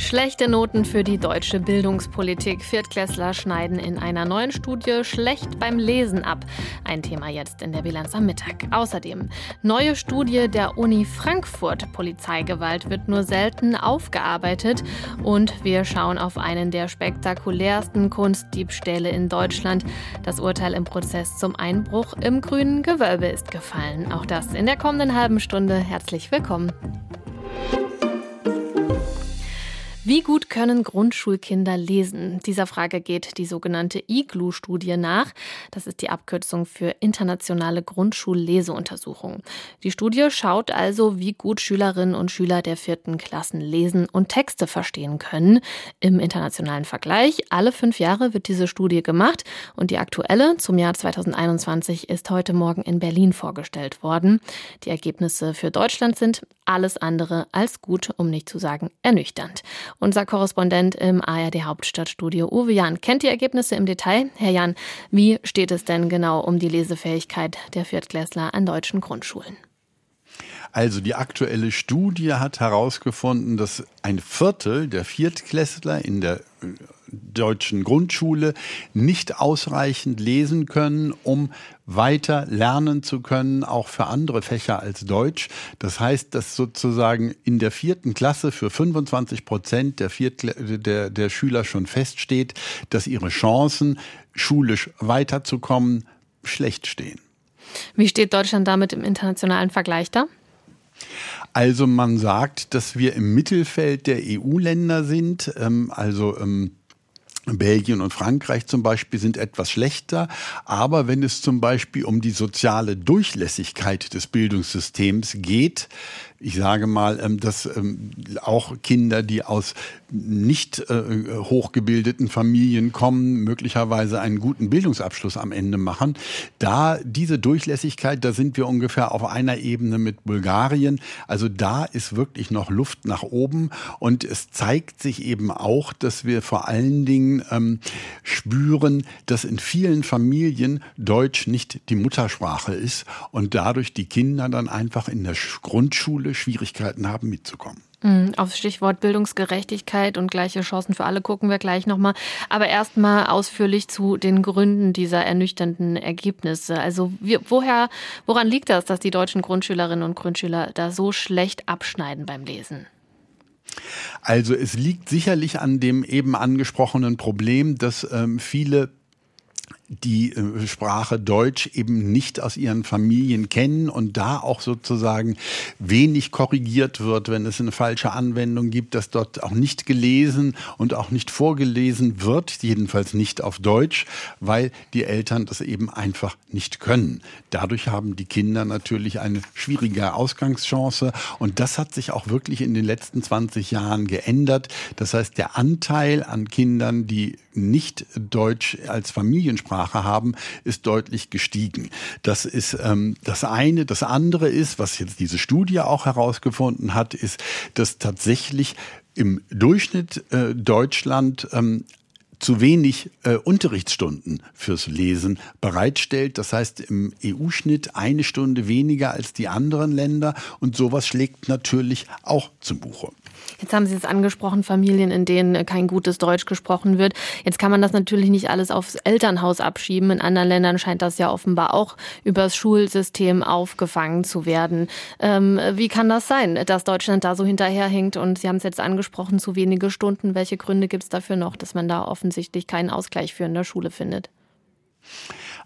Schlechte Noten für die deutsche Bildungspolitik. Viertklässler schneiden in einer neuen Studie schlecht beim Lesen ab. Ein Thema jetzt in der Bilanz am Mittag. Außerdem neue Studie der Uni Frankfurt. Polizeigewalt wird nur selten aufgearbeitet. Und wir schauen auf einen der spektakulärsten Kunstdiebstähle in Deutschland. Das Urteil im Prozess zum Einbruch im grünen Gewölbe ist gefallen. Auch das in der kommenden halben Stunde. Herzlich willkommen. Wie gut können Grundschulkinder lesen? Dieser Frage geht die sogenannte IGLU-Studie nach. Das ist die Abkürzung für Internationale Grundschulleseuntersuchung. Die Studie schaut also, wie gut Schülerinnen und Schüler der vierten Klassen lesen und Texte verstehen können. Im internationalen Vergleich, alle fünf Jahre wird diese Studie gemacht und die aktuelle zum Jahr 2021 ist heute Morgen in Berlin vorgestellt worden. Die Ergebnisse für Deutschland sind alles andere als gut, um nicht zu sagen ernüchternd. Unser Korrespondent im ARD Hauptstadtstudio Uwe Jan kennt die Ergebnisse im Detail. Herr Jan, wie steht es denn genau um die Lesefähigkeit der Viertklässler an deutschen Grundschulen? Also die aktuelle Studie hat herausgefunden, dass ein Viertel der Viertklässler in der äh, deutschen Grundschule nicht ausreichend lesen können, um weiter lernen zu können, auch für andere Fächer als Deutsch. Das heißt, dass sozusagen in der vierten Klasse für 25 Prozent der, der, der Schüler schon feststeht, dass ihre Chancen, schulisch weiterzukommen, schlecht stehen. Wie steht Deutschland damit im internationalen Vergleich da? Also man sagt, dass wir im Mittelfeld der EU-Länder sind. Ähm, also ähm, Belgien und Frankreich zum Beispiel sind etwas schlechter, aber wenn es zum Beispiel um die soziale Durchlässigkeit des Bildungssystems geht, ich sage mal, ähm, dass ähm, auch Kinder, die aus nicht äh, hochgebildeten Familien kommen, möglicherweise einen guten Bildungsabschluss am Ende machen. Da diese Durchlässigkeit, da sind wir ungefähr auf einer Ebene mit Bulgarien. Also da ist wirklich noch Luft nach oben und es zeigt sich eben auch, dass wir vor allen Dingen ähm, spüren, dass in vielen Familien Deutsch nicht die Muttersprache ist und dadurch die Kinder dann einfach in der Grundschule Schwierigkeiten haben, mitzukommen. Mhm, Aufs Stichwort Bildungsgerechtigkeit und gleiche Chancen für alle gucken wir gleich nochmal. Aber erstmal ausführlich zu den Gründen dieser ernüchternden Ergebnisse. Also wie, woher, woran liegt das, dass die deutschen Grundschülerinnen und Grundschüler da so schlecht abschneiden beim Lesen? Also es liegt sicherlich an dem eben angesprochenen Problem, dass ähm, viele die äh, Sprache Deutsch eben nicht aus ihren Familien kennen und da auch sozusagen wenig korrigiert wird, wenn es eine falsche Anwendung gibt, dass dort auch nicht gelesen und auch nicht vorgelesen wird, jedenfalls nicht auf Deutsch, weil die Eltern das eben einfach nicht können. Dadurch haben die Kinder natürlich eine schwierige Ausgangschance und das hat sich auch wirklich in den letzten 20 Jahren geändert. Das heißt, der Anteil an Kindern, die nicht Deutsch als Familiensprache haben, ist deutlich gestiegen. Das ist ähm, das eine. Das andere ist, was jetzt diese Studie auch herausgefunden hat, ist, dass tatsächlich im Durchschnitt äh, Deutschland ähm, zu wenig äh, Unterrichtsstunden fürs Lesen bereitstellt. Das heißt im EU-Schnitt eine Stunde weniger als die anderen Länder und sowas schlägt natürlich auch zum Buche. Jetzt haben Sie es angesprochen, Familien, in denen kein gutes Deutsch gesprochen wird. Jetzt kann man das natürlich nicht alles aufs Elternhaus abschieben. In anderen Ländern scheint das ja offenbar auch übers Schulsystem aufgefangen zu werden. Ähm, wie kann das sein, dass Deutschland da so hinterherhinkt? Und Sie haben es jetzt angesprochen, zu wenige Stunden. Welche Gründe gibt es dafür noch, dass man da offensichtlich keinen Ausgleich für in der Schule findet?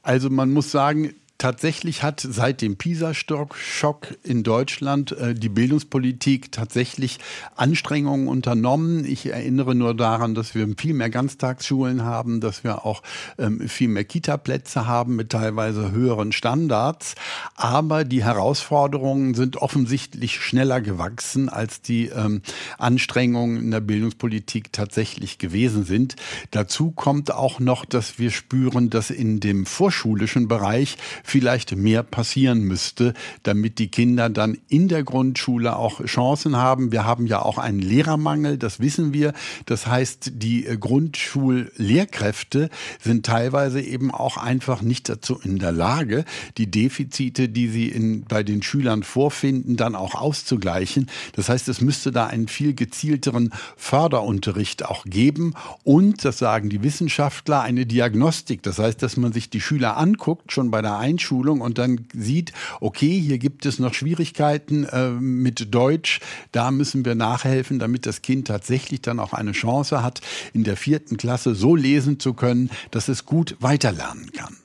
Also man muss sagen, tatsächlich hat seit dem PISA-Schock in Deutschland äh, die Bildungspolitik tatsächlich Anstrengungen unternommen. Ich erinnere nur daran, dass wir viel mehr Ganztagsschulen haben, dass wir auch ähm, viel mehr Kita-Plätze haben mit teilweise höheren Standards. Aber die Herausforderungen sind offensichtlich schneller gewachsen, als die ähm, Anstrengungen in der Bildungspolitik tatsächlich gewesen sind. Dazu kommt auch noch, dass wir spüren, dass in dem vorschulischen Bereich vielleicht mehr passieren müsste, damit die Kinder dann in der Grundschule auch Chancen haben. Wir haben ja auch einen Lehrermangel, das wissen wir. Das heißt, die äh, Grundschullehrkräfte sind teilweise eben auch einfach nicht dazu in der Lage, die Defizite, die sie in, bei den Schülern vorfinden, dann auch auszugleichen. Das heißt, es müsste da einen viel gezielteren Förderunterricht auch geben und, das sagen die Wissenschaftler, eine Diagnostik. Das heißt, dass man sich die Schüler anguckt, schon bei der Einschulung und dann sieht, okay, hier gibt es noch Schwierigkeiten äh, mit Deutsch, da müssen wir nachhelfen, damit das Kind tatsächlich dann auch eine Chance hat, in der vierten Klasse so lesen zu können, dass es gut weiterlernen kann.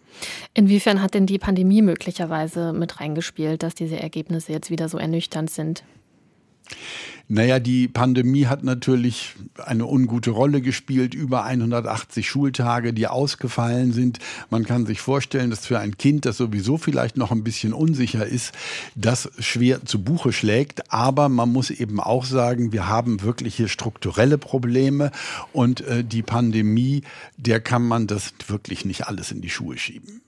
Inwiefern hat denn die Pandemie möglicherweise mit reingespielt, dass diese Ergebnisse jetzt wieder so ernüchternd sind? Naja, die Pandemie hat natürlich eine ungute Rolle gespielt. Über 180 Schultage, die ausgefallen sind. Man kann sich vorstellen, dass für ein Kind, das sowieso vielleicht noch ein bisschen unsicher ist, das schwer zu Buche schlägt. Aber man muss eben auch sagen, wir haben wirkliche strukturelle Probleme und äh, die Pandemie, der kann man das wirklich nicht alles in die Schuhe schieben.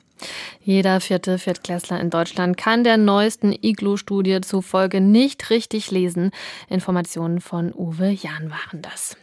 Jeder vierte Viertklässler in Deutschland kann der neuesten Iglu-Studie zufolge nicht richtig lesen. Informationen von Uwe Jahn waren das.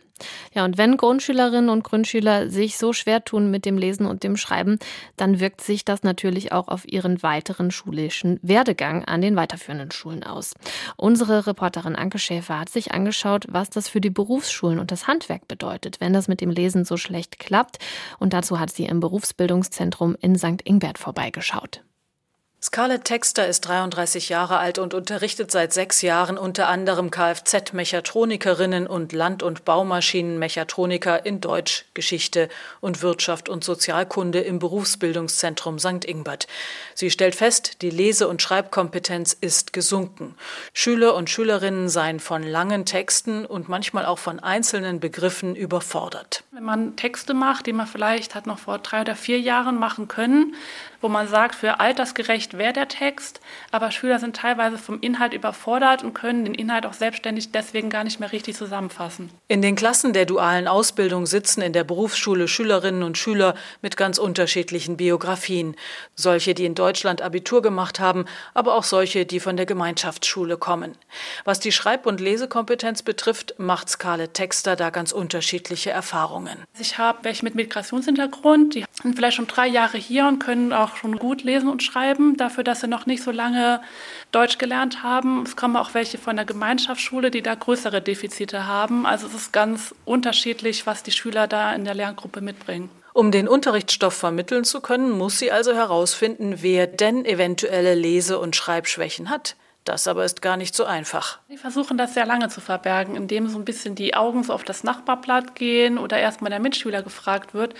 Ja, und wenn Grundschülerinnen und Grundschüler sich so schwer tun mit dem Lesen und dem Schreiben, dann wirkt sich das natürlich auch auf ihren weiteren schulischen Werdegang an den weiterführenden Schulen aus. Unsere Reporterin Anke Schäfer hat sich angeschaut, was das für die Berufsschulen und das Handwerk bedeutet, wenn das mit dem Lesen so schlecht klappt. Und dazu hat sie im Berufsbildungszentrum in St. Ingbert vorbeigeschaut. Scarlett Texter ist 33 Jahre alt und unterrichtet seit sechs Jahren unter anderem Kfz-Mechatronikerinnen und Land- und Baumaschinenmechatroniker in Deutsch, Geschichte und Wirtschaft und Sozialkunde im Berufsbildungszentrum St. Ingbert. Sie stellt fest, die Lese- und Schreibkompetenz ist gesunken. Schüler und Schülerinnen seien von langen Texten und manchmal auch von einzelnen Begriffen überfordert. Wenn man Texte macht, die man vielleicht hat noch vor drei oder vier Jahren machen können, wo man sagt, für altersgerecht wäre der Text, aber Schüler sind teilweise vom Inhalt überfordert und können den Inhalt auch selbstständig deswegen gar nicht mehr richtig zusammenfassen. In den Klassen der dualen Ausbildung sitzen in der Berufsschule Schülerinnen und Schüler mit ganz unterschiedlichen Biografien. Solche, die in Deutschland Abitur gemacht haben, aber auch solche, die von der Gemeinschaftsschule kommen. Was die Schreib- und Lesekompetenz betrifft, macht Scarlett Texter da ganz unterschiedliche Erfahrungen. Ich habe welche mit Migrationshintergrund, die sind vielleicht schon drei Jahre hier und können auch schon gut lesen und schreiben, dafür, dass sie noch nicht so lange Deutsch gelernt haben. Es kommen auch welche von der Gemeinschaftsschule, die da größere Defizite haben. Also es ist ganz unterschiedlich, was die Schüler da in der Lerngruppe mitbringen. Um den Unterrichtsstoff vermitteln zu können, muss sie also herausfinden, wer denn eventuelle Lese- und Schreibschwächen hat. Das aber ist gar nicht so einfach. Die versuchen das sehr lange zu verbergen, indem so ein bisschen die Augen so auf das Nachbarblatt gehen oder erstmal der Mitschüler gefragt wird.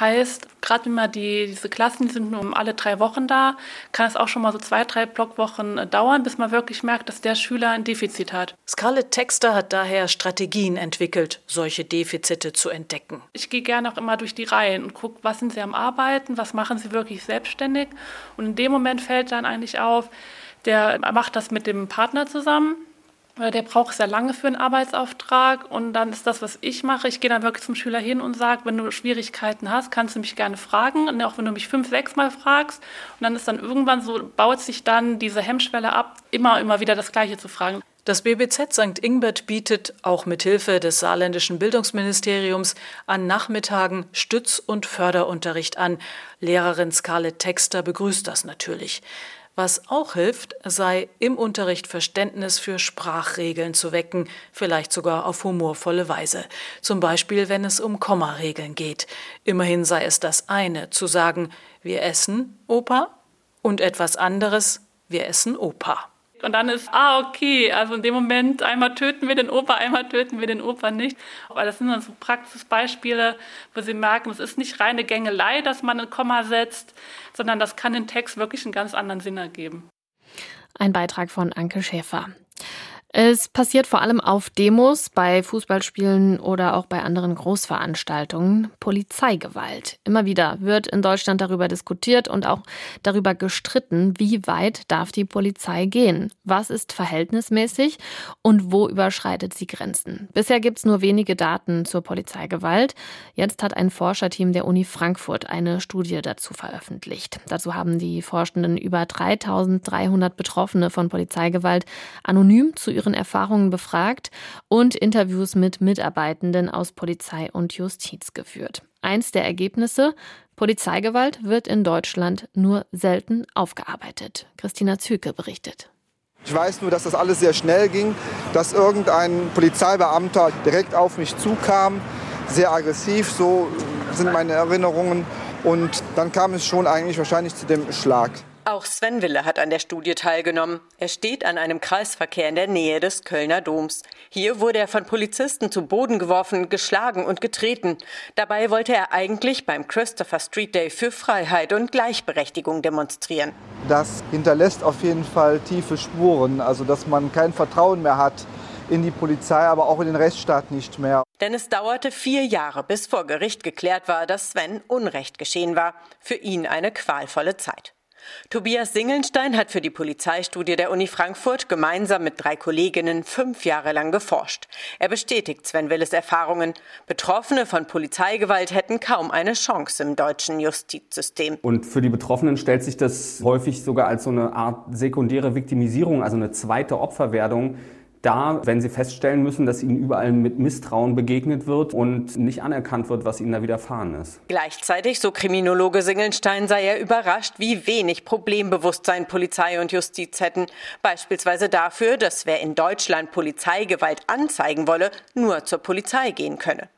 Heißt, gerade wenn man die, diese Klassen, die sind nur alle drei Wochen da, kann es auch schon mal so zwei, drei Blockwochen äh, dauern, bis man wirklich merkt, dass der Schüler ein Defizit hat. Scarlett Texter hat daher Strategien entwickelt, solche Defizite zu entdecken. Ich gehe gerne auch immer durch die Reihen und gucke, was sind sie am Arbeiten, was machen sie wirklich selbstständig. Und in dem Moment fällt dann eigentlich auf, der macht das mit dem Partner zusammen. Der braucht sehr lange für einen Arbeitsauftrag und dann ist das, was ich mache. Ich gehe dann wirklich zum Schüler hin und sage, wenn du Schwierigkeiten hast, kannst du mich gerne fragen. Und auch wenn du mich fünf, sechs Mal fragst. Und dann ist dann irgendwann so, baut sich dann diese Hemmschwelle ab, immer, immer wieder das Gleiche zu fragen. Das BBZ St. Ingbert bietet auch mit Hilfe des saarländischen Bildungsministeriums an Nachmittagen Stütz- und Förderunterricht an. Lehrerin Scarlett Texter begrüßt das natürlich. Was auch hilft, sei im Unterricht Verständnis für Sprachregeln zu wecken, vielleicht sogar auf humorvolle Weise. Zum Beispiel, wenn es um Kommaregeln geht. Immerhin sei es das eine, zu sagen, wir essen Opa und etwas anderes, wir essen Opa. Und dann ist, ah, okay, also in dem Moment einmal töten wir den Opa, einmal töten wir den Opa nicht. Aber das sind dann so Praxisbeispiele, wo Sie merken, es ist nicht reine Gängelei, dass man ein Komma setzt, sondern das kann den Text wirklich einen ganz anderen Sinn ergeben. Ein Beitrag von Anke Schäfer. Es passiert vor allem auf Demos, bei Fußballspielen oder auch bei anderen Großveranstaltungen. Polizeigewalt. Immer wieder wird in Deutschland darüber diskutiert und auch darüber gestritten, wie weit darf die Polizei gehen? Was ist verhältnismäßig und wo überschreitet sie Grenzen? Bisher gibt es nur wenige Daten zur Polizeigewalt. Jetzt hat ein Forscherteam der Uni Frankfurt eine Studie dazu veröffentlicht. Dazu haben die Forschenden über 3300 Betroffene von Polizeigewalt anonym zu ihren Erfahrungen befragt und Interviews mit Mitarbeitenden aus Polizei und Justiz geführt. Eins der Ergebnisse, Polizeigewalt wird in Deutschland nur selten aufgearbeitet. Christina Züke berichtet. Ich weiß nur, dass das alles sehr schnell ging, dass irgendein Polizeibeamter direkt auf mich zukam, sehr aggressiv, so sind meine Erinnerungen. Und dann kam es schon eigentlich wahrscheinlich zu dem Schlag. Auch Sven Wille hat an der Studie teilgenommen. Er steht an einem Kreisverkehr in der Nähe des Kölner Doms. Hier wurde er von Polizisten zu Boden geworfen, geschlagen und getreten. Dabei wollte er eigentlich beim Christopher Street Day für Freiheit und Gleichberechtigung demonstrieren. Das hinterlässt auf jeden Fall tiefe Spuren, also dass man kein Vertrauen mehr hat in die Polizei, aber auch in den Rechtsstaat nicht mehr. Denn es dauerte vier Jahre, bis vor Gericht geklärt war, dass Sven Unrecht geschehen war. Für ihn eine qualvolle Zeit. Tobias Singelnstein hat für die Polizeistudie der Uni Frankfurt gemeinsam mit drei Kolleginnen fünf Jahre lang geforscht. Er bestätigt Sven Willes Erfahrungen. Betroffene von Polizeigewalt hätten kaum eine Chance im deutschen Justizsystem. Und für die Betroffenen stellt sich das häufig sogar als so eine Art sekundäre Viktimisierung, also eine zweite Opferwerdung da, wenn sie feststellen müssen, dass ihnen überall mit Misstrauen begegnet wird und nicht anerkannt wird, was ihnen da widerfahren ist. Gleichzeitig, so Kriminologe Singelstein, sei er überrascht, wie wenig Problembewusstsein Polizei und Justiz hätten. Beispielsweise dafür, dass wer in Deutschland Polizeigewalt anzeigen wolle, nur zur Polizei gehen könne.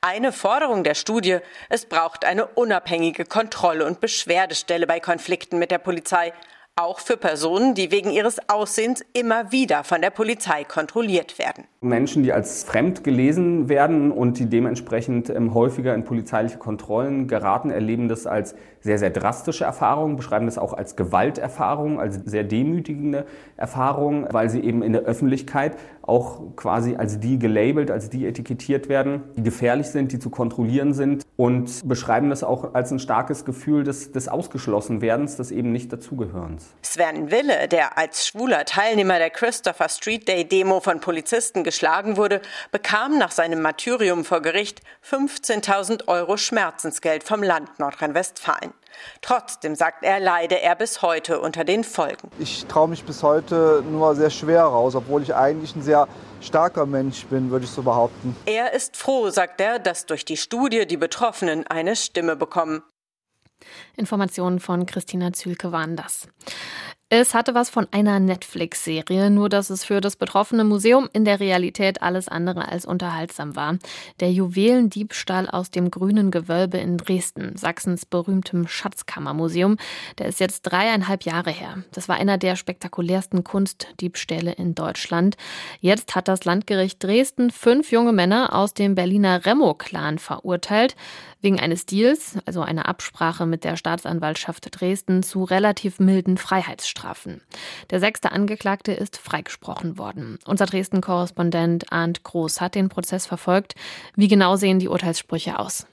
Eine Forderung der Studie, es braucht eine unabhängige Kontrolle- und Beschwerdestelle bei Konflikten mit der Polizei, auch für Personen, die wegen ihres Aussehens immer wieder von der Polizei kontrolliert werden. Menschen, die als fremd gelesen werden und die dementsprechend ähm, häufiger in polizeiliche Kontrollen geraten, erleben das als sehr, sehr drastische Erfahrungen, beschreiben das auch als Gewalterfahrung, als sehr demütigende Erfahrung, weil sie eben in der Öffentlichkeit auch quasi als die gelabelt, als die etikettiert werden, die gefährlich sind, die zu kontrollieren sind und beschreiben das auch als ein starkes Gefühl des, des Ausgeschlossenwerdens, des eben nicht dazugehörens. Sven Wille, der als schwuler Teilnehmer der Christopher Street Day Demo von Polizisten geschlagen wurde, bekam nach seinem Martyrium vor Gericht 15.000 Euro Schmerzensgeld vom Land Nordrhein-Westfalen. Trotzdem sagt er, leide er bis heute unter den Folgen. Ich traue mich bis heute nur sehr schwer raus, obwohl ich eigentlich ein sehr starker Mensch bin, würde ich so behaupten. Er ist froh, sagt er, dass durch die Studie die Betroffenen eine Stimme bekommen. Informationen von Christina Zülke waren das. Es hatte was von einer Netflix-Serie, nur dass es für das betroffene Museum in der Realität alles andere als unterhaltsam war. Der Juwelendiebstahl aus dem Grünen Gewölbe in Dresden, Sachsens berühmtem Schatzkammermuseum, der ist jetzt dreieinhalb Jahre her. Das war einer der spektakulärsten Kunstdiebstähle in Deutschland. Jetzt hat das Landgericht Dresden fünf junge Männer aus dem Berliner Remo-Clan verurteilt wegen eines Deals, also einer Absprache mit der Staatsanwaltschaft Dresden, zu relativ milden Freiheitsstrafen. Der sechste Angeklagte ist freigesprochen worden. Unser Dresden-Korrespondent Arndt Groß hat den Prozess verfolgt. Wie genau sehen die Urteilssprüche aus?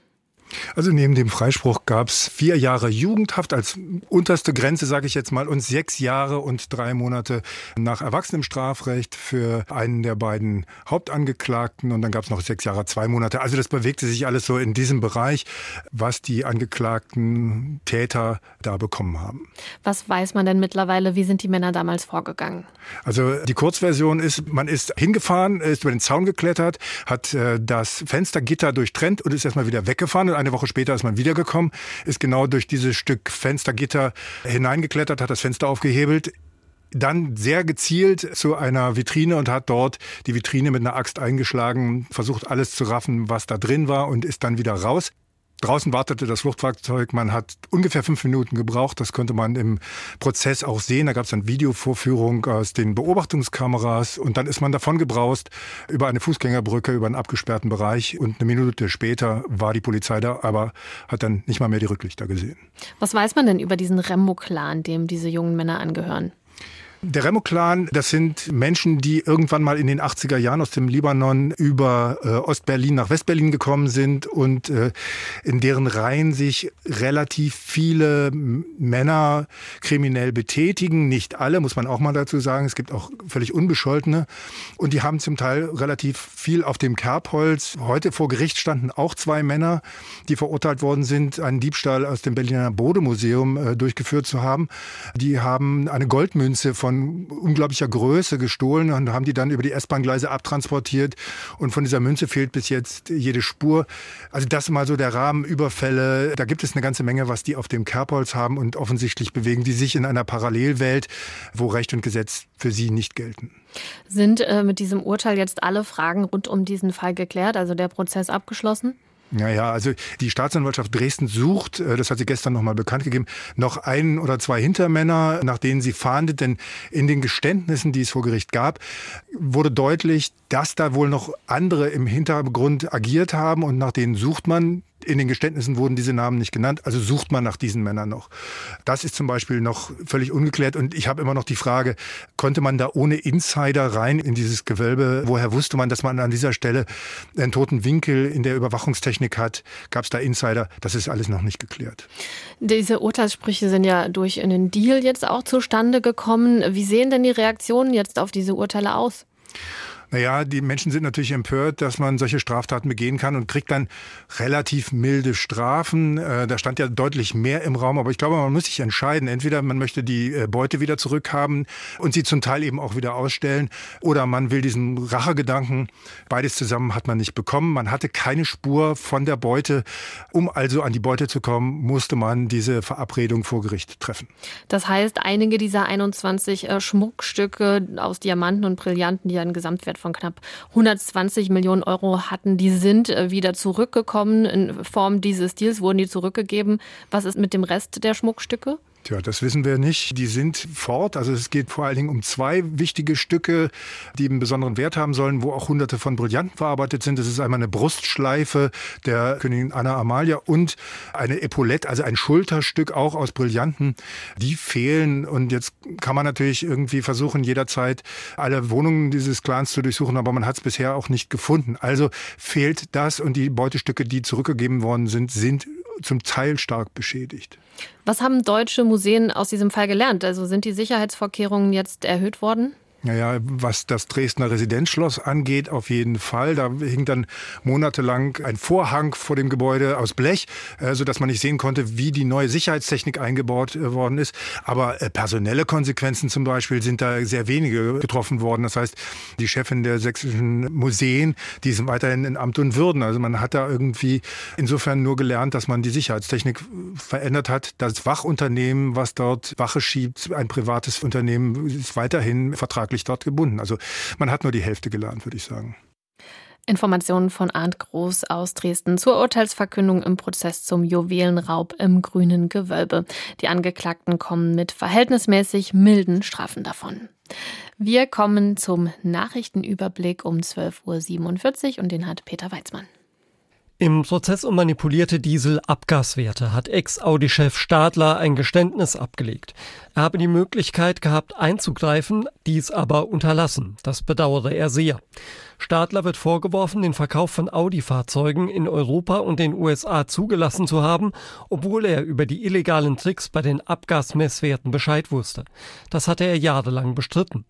Also neben dem Freispruch gab es vier Jahre Jugendhaft als unterste Grenze, sage ich jetzt mal, und sechs Jahre und drei Monate nach Erwachsenenstrafrecht für einen der beiden Hauptangeklagten. Und dann gab es noch sechs Jahre, zwei Monate. Also das bewegte sich alles so in diesem Bereich, was die angeklagten Täter da bekommen haben. Was weiß man denn mittlerweile? Wie sind die Männer damals vorgegangen? Also die Kurzversion ist, man ist hingefahren, ist über den Zaun geklettert, hat äh, das Fenstergitter durchtrennt und ist erstmal wieder weggefahren. Und eine Woche später ist man wiedergekommen, ist genau durch dieses Stück Fenstergitter hineingeklettert, hat das Fenster aufgehebelt, dann sehr gezielt zu einer Vitrine und hat dort die Vitrine mit einer Axt eingeschlagen, versucht alles zu raffen, was da drin war und ist dann wieder raus. Draußen wartete das Fluchtfahrzeug. Man hat ungefähr fünf Minuten gebraucht. Das konnte man im Prozess auch sehen. Da gab es eine Videovorführung aus den Beobachtungskameras. Und dann ist man davon gebraust über eine Fußgängerbrücke, über einen abgesperrten Bereich. Und eine Minute später war die Polizei da, aber hat dann nicht mal mehr die Rücklichter gesehen. Was weiß man denn über diesen Rembo-Clan, dem diese jungen Männer angehören? Der Remo-Clan, das sind Menschen, die irgendwann mal in den 80er Jahren aus dem Libanon über äh, Ostberlin nach Westberlin gekommen sind und äh, in deren Reihen sich relativ viele Männer kriminell betätigen. Nicht alle, muss man auch mal dazu sagen. Es gibt auch völlig Unbescholtene. Und die haben zum Teil relativ viel auf dem Kerbholz. Heute vor Gericht standen auch zwei Männer, die verurteilt worden sind, einen Diebstahl aus dem Berliner Bodemuseum äh, durchgeführt zu haben. Die haben eine Goldmünze von von unglaublicher Größe gestohlen und haben die dann über die S-Bahn-Gleise abtransportiert. Und von dieser Münze fehlt bis jetzt jede Spur. Also das mal so der Rahmen Überfälle. Da gibt es eine ganze Menge, was die auf dem Kerbholz haben und offensichtlich bewegen die sich in einer Parallelwelt, wo Recht und Gesetz für sie nicht gelten. Sind äh, mit diesem Urteil jetzt alle Fragen rund um diesen Fall geklärt, also der Prozess abgeschlossen? Naja, also die Staatsanwaltschaft Dresden sucht, äh, das hat sie gestern nochmal bekannt gegeben, noch einen oder zwei Hintermänner, nach denen sie fahndet. Denn in den Geständnissen, die es vor Gericht gab, wurde deutlich, dass da wohl noch andere im Hintergrund agiert haben und nach denen sucht man. In den Geständnissen wurden diese Namen nicht genannt, also sucht man nach diesen Männern noch. Das ist zum Beispiel noch völlig ungeklärt und ich habe immer noch die Frage, konnte man da ohne Insider rein in dieses Gewölbe? Woher wusste man, dass man an dieser Stelle einen toten Winkel in der Überwachungstechnik hat? Gab es da Insider? Das ist alles noch nicht geklärt. Diese Urteilssprüche sind ja durch einen Deal jetzt auch zustande gekommen. Wie sehen denn die Reaktionen jetzt auf diese Urteile aus? Naja, die Menschen sind natürlich empört, dass man solche Straftaten begehen kann und kriegt dann relativ milde Strafen. Äh, da stand ja deutlich mehr im Raum, aber ich glaube, man muss sich entscheiden. Entweder man möchte die äh, Beute wieder zurückhaben und sie zum Teil eben auch wieder ausstellen, oder man will diesen Rachegedanken. Beides zusammen hat man nicht bekommen. Man hatte keine Spur von der Beute. Um also an die Beute zu kommen, musste man diese Verabredung vor Gericht treffen. Das heißt, einige dieser 21 äh, Schmuckstücke aus Diamanten und Brillanten, die einen Gesamtwert von knapp 120 Millionen Euro hatten, die sind äh, wieder zurückgekommen. In Form dieses Deals wurden die zurückgegeben. Was ist mit dem Rest der Schmuckstücke? Tja, das wissen wir nicht. Die sind fort. Also es geht vor allen Dingen um zwei wichtige Stücke, die einen besonderen Wert haben sollen, wo auch hunderte von Brillanten verarbeitet sind. Das ist einmal eine Brustschleife der Königin Anna Amalia und eine Epaulette, also ein Schulterstück auch aus Brillanten. Die fehlen und jetzt kann man natürlich irgendwie versuchen, jederzeit alle Wohnungen dieses Clans zu durchsuchen, aber man hat es bisher auch nicht gefunden. Also fehlt das und die Beutestücke, die zurückgegeben worden sind, sind zum Teil stark beschädigt. Was haben deutsche Museen aus diesem Fall gelernt? Also sind die Sicherheitsvorkehrungen jetzt erhöht worden? Naja, was das Dresdner Residenzschloss angeht, auf jeden Fall. Da hing dann monatelang ein Vorhang vor dem Gebäude aus Blech, äh, so dass man nicht sehen konnte, wie die neue Sicherheitstechnik eingebaut äh, worden ist. Aber äh, personelle Konsequenzen zum Beispiel sind da sehr wenige getroffen worden. Das heißt, die Chefin der sächsischen Museen, die sind weiterhin in Amt und Würden. Also man hat da irgendwie insofern nur gelernt, dass man die Sicherheitstechnik verändert hat. Das Wachunternehmen, was dort Wache schiebt, ein privates Unternehmen, ist weiterhin vertraglich vertraglich dort gebunden. Also man hat nur die Hälfte gelernt, würde ich sagen. Informationen von Arndt Groß aus Dresden zur Urteilsverkündung im Prozess zum Juwelenraub im grünen Gewölbe. Die Angeklagten kommen mit verhältnismäßig milden Strafen davon. Wir kommen zum Nachrichtenüberblick um 12.47 Uhr und den hat Peter Weizmann. Im Prozess um manipulierte Diesel-Abgaswerte hat Ex-Audi-Chef Stadler ein Geständnis abgelegt. Er habe die Möglichkeit gehabt einzugreifen, dies aber unterlassen. Das bedauere er sehr. Stadler wird vorgeworfen, den Verkauf von Audi-Fahrzeugen in Europa und den USA zugelassen zu haben, obwohl er über die illegalen Tricks bei den Abgasmesswerten Bescheid wusste. Das hatte er jahrelang bestritten.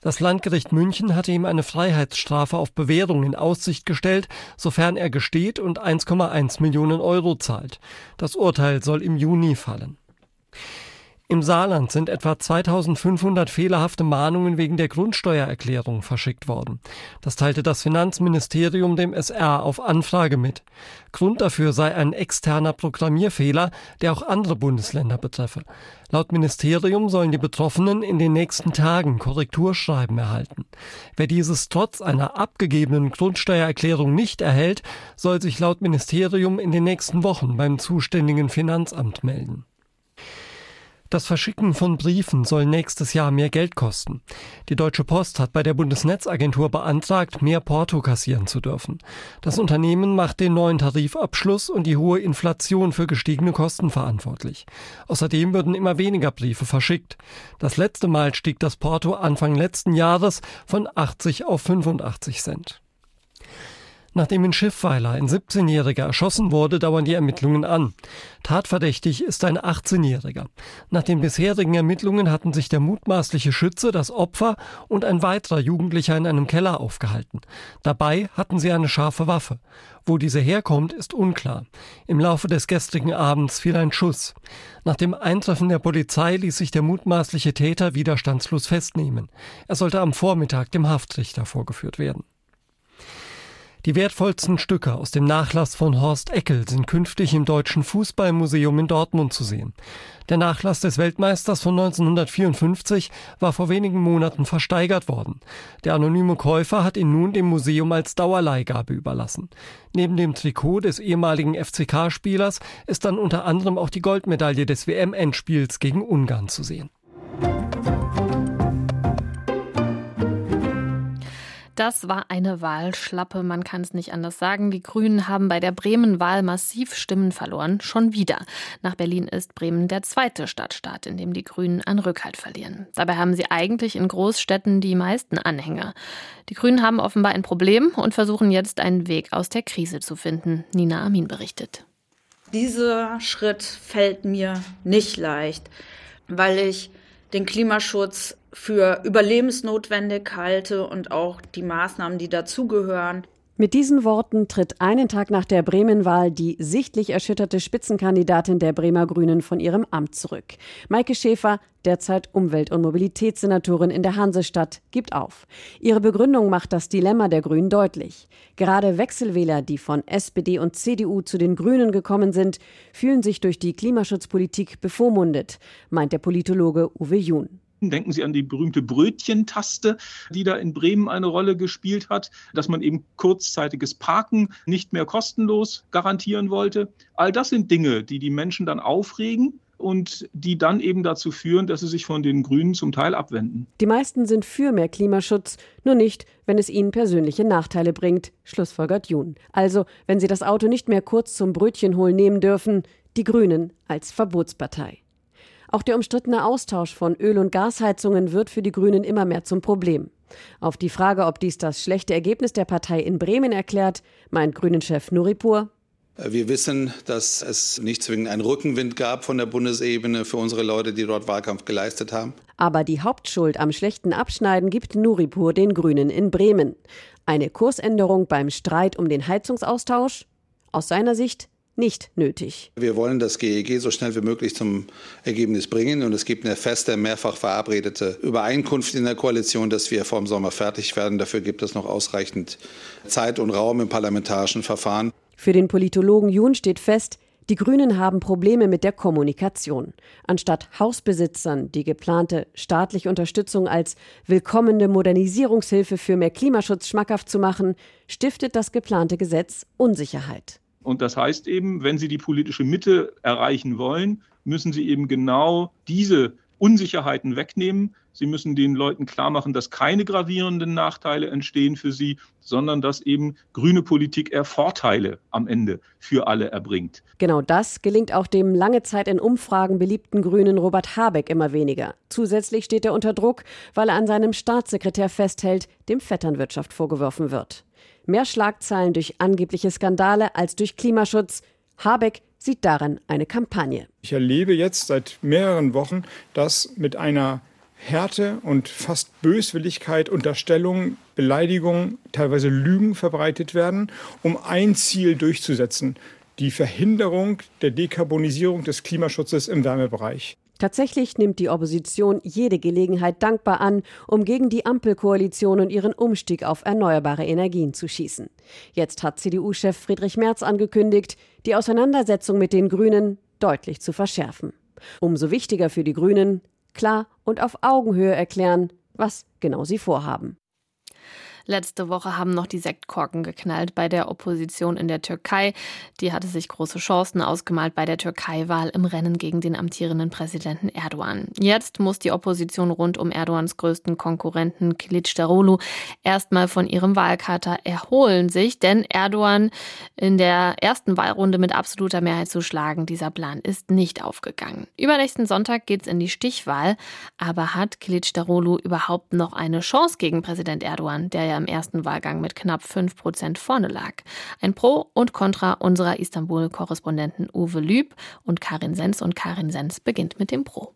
Das Landgericht München hatte ihm eine Freiheitsstrafe auf Bewährung in Aussicht gestellt, sofern er gesteht und 1,1 Millionen Euro zahlt. Das Urteil soll im Juni fallen. Im Saarland sind etwa 2500 fehlerhafte Mahnungen wegen der Grundsteuererklärung verschickt worden. Das teilte das Finanzministerium dem SR auf Anfrage mit. Grund dafür sei ein externer Programmierfehler, der auch andere Bundesländer betreffe. Laut Ministerium sollen die Betroffenen in den nächsten Tagen Korrekturschreiben erhalten. Wer dieses trotz einer abgegebenen Grundsteuererklärung nicht erhält, soll sich laut Ministerium in den nächsten Wochen beim zuständigen Finanzamt melden. Das Verschicken von Briefen soll nächstes Jahr mehr Geld kosten. Die Deutsche Post hat bei der Bundesnetzagentur beantragt, mehr Porto kassieren zu dürfen. Das Unternehmen macht den neuen Tarifabschluss und die hohe Inflation für gestiegene Kosten verantwortlich. Außerdem würden immer weniger Briefe verschickt. Das letzte Mal stieg das Porto Anfang letzten Jahres von 80 auf 85 Cent. Nachdem in Schiffweiler ein 17-Jähriger erschossen wurde, dauern die Ermittlungen an. Tatverdächtig ist ein 18-Jähriger. Nach den bisherigen Ermittlungen hatten sich der mutmaßliche Schütze, das Opfer und ein weiterer Jugendlicher in einem Keller aufgehalten. Dabei hatten sie eine scharfe Waffe. Wo diese herkommt, ist unklar. Im Laufe des gestrigen Abends fiel ein Schuss. Nach dem Eintreffen der Polizei ließ sich der mutmaßliche Täter widerstandslos festnehmen. Er sollte am Vormittag dem Haftrichter vorgeführt werden. Die wertvollsten Stücke aus dem Nachlass von Horst Eckel sind künftig im Deutschen Fußballmuseum in Dortmund zu sehen. Der Nachlass des Weltmeisters von 1954 war vor wenigen Monaten versteigert worden. Der anonyme Käufer hat ihn nun dem Museum als Dauerleihgabe überlassen. Neben dem Trikot des ehemaligen FCK-Spielers ist dann unter anderem auch die Goldmedaille des WM-Endspiels gegen Ungarn zu sehen. Das war eine Wahlschlappe, man kann es nicht anders sagen. Die Grünen haben bei der Bremen-Wahl massiv Stimmen verloren, schon wieder. Nach Berlin ist Bremen der zweite Stadtstaat, in dem die Grünen an Rückhalt verlieren. Dabei haben sie eigentlich in Großstädten die meisten Anhänger. Die Grünen haben offenbar ein Problem und versuchen jetzt einen Weg aus der Krise zu finden. Nina Amin berichtet. Dieser Schritt fällt mir nicht leicht, weil ich den Klimaschutz für überlebensnotwendig halte und auch die Maßnahmen, die dazugehören. Mit diesen Worten tritt einen Tag nach der Bremen-Wahl die sichtlich erschütterte Spitzenkandidatin der Bremer Grünen von ihrem Amt zurück. Maike Schäfer, derzeit Umwelt- und Mobilitätssenatorin in der Hansestadt, gibt auf. Ihre Begründung macht das Dilemma der Grünen deutlich. Gerade Wechselwähler, die von SPD und CDU zu den Grünen gekommen sind, fühlen sich durch die Klimaschutzpolitik bevormundet, meint der Politologe Uwe Jun. Denken Sie an die berühmte Brötchentaste, die da in Bremen eine Rolle gespielt hat, dass man eben kurzzeitiges Parken nicht mehr kostenlos garantieren wollte. All das sind Dinge, die die Menschen dann aufregen und die dann eben dazu führen, dass sie sich von den Grünen zum Teil abwenden. Die meisten sind für mehr Klimaschutz, nur nicht, wenn es ihnen persönliche Nachteile bringt, schlussfolgert Jun. Also, wenn sie das Auto nicht mehr kurz zum Brötchenholen nehmen dürfen, die Grünen als Verbotspartei. Auch der umstrittene Austausch von Öl- und Gasheizungen wird für die Grünen immer mehr zum Problem. Auf die Frage, ob dies das schlechte Ergebnis der Partei in Bremen erklärt, meint Grünen-Chef Nuripur. Wir wissen, dass es nicht zwingend einen Rückenwind gab von der Bundesebene für unsere Leute, die dort Wahlkampf geleistet haben. Aber die Hauptschuld am schlechten Abschneiden gibt Nuripur den Grünen in Bremen. Eine Kursänderung beim Streit um den Heizungsaustausch? Aus seiner Sicht nicht nötig. Wir wollen das GEG so schnell wie möglich zum Ergebnis bringen. Und es gibt eine feste, mehrfach verabredete Übereinkunft in der Koalition, dass wir vor dem Sommer fertig werden. Dafür gibt es noch ausreichend Zeit und Raum im parlamentarischen Verfahren. Für den Politologen Jun steht fest, die Grünen haben Probleme mit der Kommunikation. Anstatt Hausbesitzern die geplante staatliche Unterstützung als willkommene Modernisierungshilfe für mehr Klimaschutz schmackhaft zu machen, stiftet das geplante Gesetz Unsicherheit. Und das heißt eben, wenn Sie die politische Mitte erreichen wollen, müssen Sie eben genau diese Unsicherheiten wegnehmen. Sie müssen den Leuten klar machen, dass keine gravierenden Nachteile entstehen für sie, sondern dass eben grüne Politik eher Vorteile am Ende für alle erbringt. Genau das gelingt auch dem lange Zeit in Umfragen beliebten Grünen Robert Habeck immer weniger. Zusätzlich steht er unter Druck, weil er an seinem Staatssekretär festhält, dem Vetternwirtschaft vorgeworfen wird. Mehr Schlagzeilen durch angebliche Skandale als durch Klimaschutz. Habeck sieht darin eine Kampagne. Ich erlebe jetzt seit mehreren Wochen, dass mit einer Härte und fast Böswilligkeit Unterstellungen, Beleidigungen, teilweise Lügen verbreitet werden, um ein Ziel durchzusetzen, die Verhinderung der Dekarbonisierung des Klimaschutzes im Wärmebereich. Tatsächlich nimmt die Opposition jede Gelegenheit dankbar an, um gegen die Ampelkoalition und ihren Umstieg auf erneuerbare Energien zu schießen. Jetzt hat CDU-Chef Friedrich Merz angekündigt, die Auseinandersetzung mit den Grünen deutlich zu verschärfen. Umso wichtiger für die Grünen, klar und auf Augenhöhe erklären, was genau sie vorhaben. Letzte Woche haben noch die Sektkorken geknallt bei der Opposition in der Türkei. Die hatte sich große Chancen ausgemalt bei der Türkei-Wahl im Rennen gegen den amtierenden Präsidenten Erdogan. Jetzt muss die Opposition rund um Erdogans größten Konkurrenten Kılıçdaroğlu erstmal von ihrem Wahlkater erholen sich, denn Erdogan in der ersten Wahlrunde mit absoluter Mehrheit zu schlagen, dieser Plan ist nicht aufgegangen. Übernächsten Sonntag geht es in die Stichwahl, aber hat Kılıçdaroğlu überhaupt noch eine Chance gegen Präsident Erdogan, der ja im ersten Wahlgang mit knapp 5 Prozent vorne lag? Ein Pro und Contra unserer Istanbul-Korrespondenten Uwe Lüb und Karin Sens. Und Karin Sens beginnt mit dem Pro.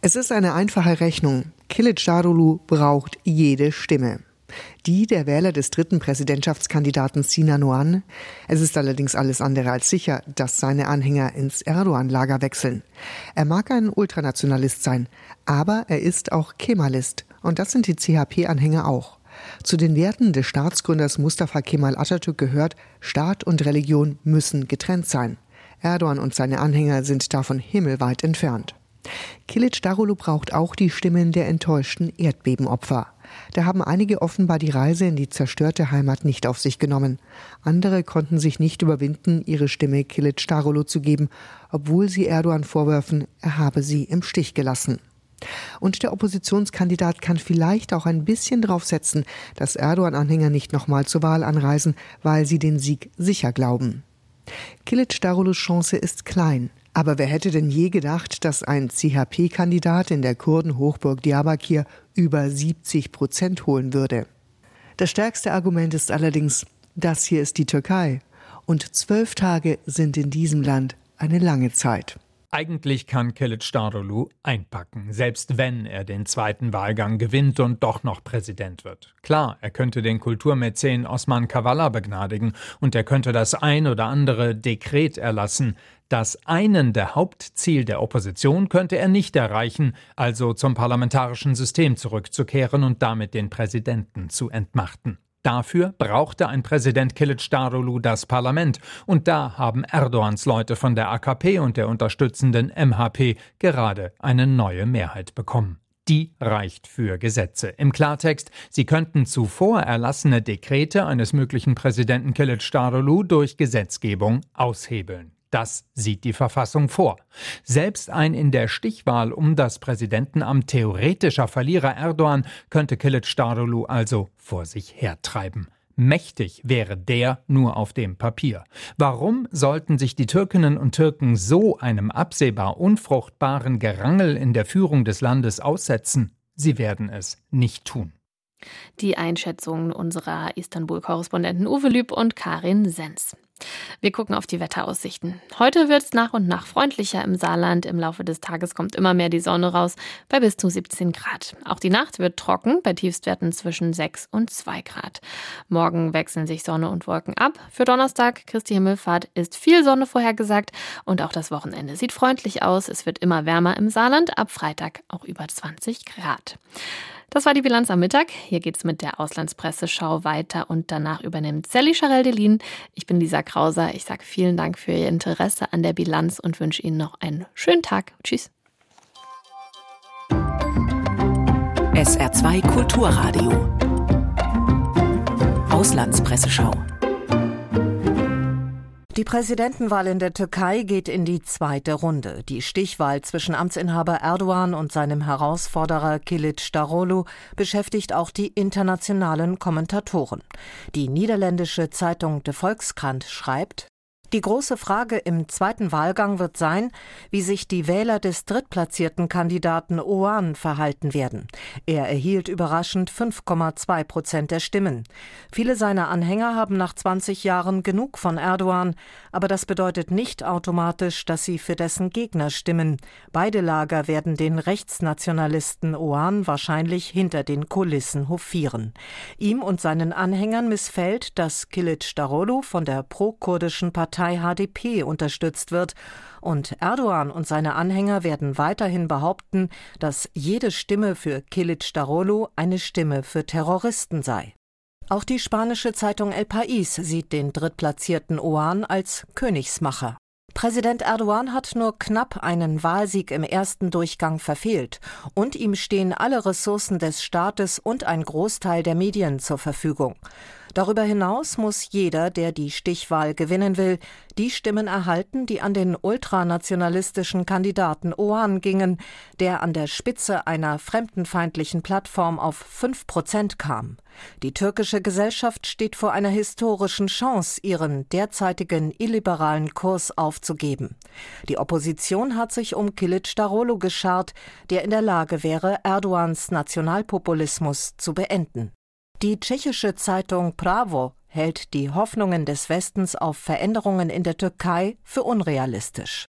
Es ist eine einfache Rechnung. Kılıçdaroğlu braucht jede Stimme die der Wähler des dritten Präsidentschaftskandidaten Sinan Oğan. Es ist allerdings alles andere als sicher, dass seine Anhänger ins Erdogan-Lager wechseln. Er mag ein Ultranationalist sein, aber er ist auch Kemalist und das sind die CHP-Anhänger auch. Zu den Werten des Staatsgründers Mustafa Kemal Atatürk gehört, Staat und Religion müssen getrennt sein. Erdogan und seine Anhänger sind davon himmelweit entfernt. Kilic Darulu braucht auch die Stimmen der enttäuschten Erdbebenopfer. Da haben einige offenbar die Reise in die zerstörte Heimat nicht auf sich genommen. Andere konnten sich nicht überwinden, ihre Stimme Kilic Darulu zu geben, obwohl sie Erdogan vorwerfen, er habe sie im Stich gelassen. Und der Oppositionskandidat kann vielleicht auch ein bisschen draufsetzen, dass Erdogan-Anhänger nicht nochmal zur Wahl anreisen, weil sie den Sieg sicher glauben. Kilic Darulus Chance ist klein. Aber wer hätte denn je gedacht, dass ein CHP-Kandidat in der Kurdenhochburg Diyarbakir über 70 Prozent holen würde? Das stärkste Argument ist allerdings, das hier ist die Türkei. Und zwölf Tage sind in diesem Land eine lange Zeit. Eigentlich kann Kılıçdaroğlu einpacken, selbst wenn er den zweiten Wahlgang gewinnt und doch noch Präsident wird. Klar, er könnte den Kulturmäzen Osman Kavala begnadigen und er könnte das ein oder andere Dekret erlassen. Das einende Hauptziel der Opposition könnte er nicht erreichen, also zum parlamentarischen System zurückzukehren und damit den Präsidenten zu entmachten. Dafür brauchte ein Präsident Kılıçdaroğlu das Parlament, und da haben Erdogans Leute von der AKP und der unterstützenden MHP gerade eine neue Mehrheit bekommen. Die reicht für Gesetze. Im Klartext, sie könnten zuvor erlassene Dekrete eines möglichen Präsidenten Kılıçdaroğlu durch Gesetzgebung aushebeln. Das sieht die Verfassung vor. Selbst ein in der Stichwahl um das Präsidentenamt theoretischer Verlierer Erdogan könnte Kılıçdaroğlu also vor sich hertreiben. Mächtig wäre der nur auf dem Papier. Warum sollten sich die Türkinnen und Türken so einem absehbar unfruchtbaren Gerangel in der Führung des Landes aussetzen? Sie werden es nicht tun. Die Einschätzungen unserer Istanbul-Korrespondenten Uwe Lüb und Karin Sens. Wir gucken auf die Wetteraussichten. Heute wird es nach und nach freundlicher im Saarland. Im Laufe des Tages kommt immer mehr die Sonne raus, bei bis zu 17 Grad. Auch die Nacht wird trocken, bei Tiefstwerten zwischen 6 und 2 Grad. Morgen wechseln sich Sonne und Wolken ab. Für Donnerstag, Christi Himmelfahrt, ist viel Sonne vorhergesagt und auch das Wochenende sieht freundlich aus. Es wird immer wärmer im Saarland, ab Freitag auch über 20 Grad. Das war die Bilanz am Mittag. Hier geht's mit der Auslandspresseschau weiter und danach übernimmt Sally Charel-Delin. Ich bin Lisa Krauser. Ich sage vielen Dank für Ihr Interesse an der Bilanz und wünsche Ihnen noch einen schönen Tag. Tschüss. SR2 Kulturradio. Auslandspresseschau. Die Präsidentenwahl in der Türkei geht in die zweite Runde. Die Stichwahl zwischen Amtsinhaber Erdogan und seinem Herausforderer Kilic Darolu beschäftigt auch die internationalen Kommentatoren. Die niederländische Zeitung De Volkskrant schreibt, die große Frage im zweiten Wahlgang wird sein, wie sich die Wähler des drittplatzierten Kandidaten Oan verhalten werden. Er erhielt überraschend 5,2 Prozent der Stimmen. Viele seiner Anhänger haben nach 20 Jahren genug von Erdogan, aber das bedeutet nicht automatisch, dass sie für dessen Gegner stimmen. Beide Lager werden den Rechtsnationalisten Oan wahrscheinlich hinter den Kulissen hofieren. Ihm und seinen Anhängern missfällt, dass Kilic Darolu von der pro-kurdischen Partei Partei HDP unterstützt wird. Und Erdogan und seine Anhänger werden weiterhin behaupten, dass jede Stimme für Kilic Darolu eine Stimme für Terroristen sei. Auch die spanische Zeitung El País sieht den drittplatzierten Oan als Königsmacher. Präsident Erdogan hat nur knapp einen Wahlsieg im ersten Durchgang verfehlt, und ihm stehen alle Ressourcen des Staates und ein Großteil der Medien zur Verfügung. Darüber hinaus muss jeder, der die Stichwahl gewinnen will, die Stimmen erhalten, die an den ultranationalistischen Kandidaten Oğan gingen, der an der Spitze einer fremdenfeindlichen Plattform auf fünf Prozent kam. Die türkische Gesellschaft steht vor einer historischen Chance, ihren derzeitigen illiberalen Kurs aufzugeben. Die Opposition hat sich um Kilic Darolo geschart, der in der Lage wäre, Erdogans Nationalpopulismus zu beenden. Die tschechische Zeitung Pravo hält die Hoffnungen des Westens auf Veränderungen in der Türkei für unrealistisch.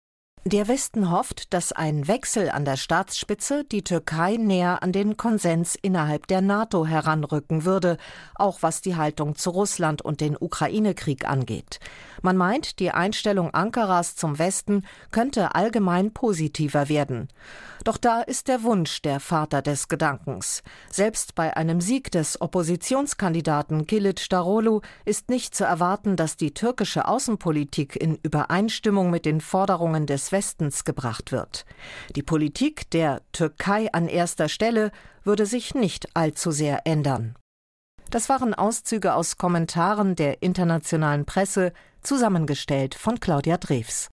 Der Westen hofft, dass ein Wechsel an der Staatsspitze die Türkei näher an den Konsens innerhalb der NATO heranrücken würde, auch was die Haltung zu Russland und den Ukraine-Krieg angeht. Man meint, die Einstellung Ankaras zum Westen könnte allgemein positiver werden. Doch da ist der Wunsch der Vater des Gedankens. Selbst bei einem Sieg des Oppositionskandidaten Kilic Darolu ist nicht zu erwarten, dass die türkische Außenpolitik in Übereinstimmung mit den Forderungen des Westens gebracht wird. Die Politik der Türkei an erster Stelle würde sich nicht allzu sehr ändern. Das waren Auszüge aus Kommentaren der internationalen Presse, zusammengestellt von Claudia Drews.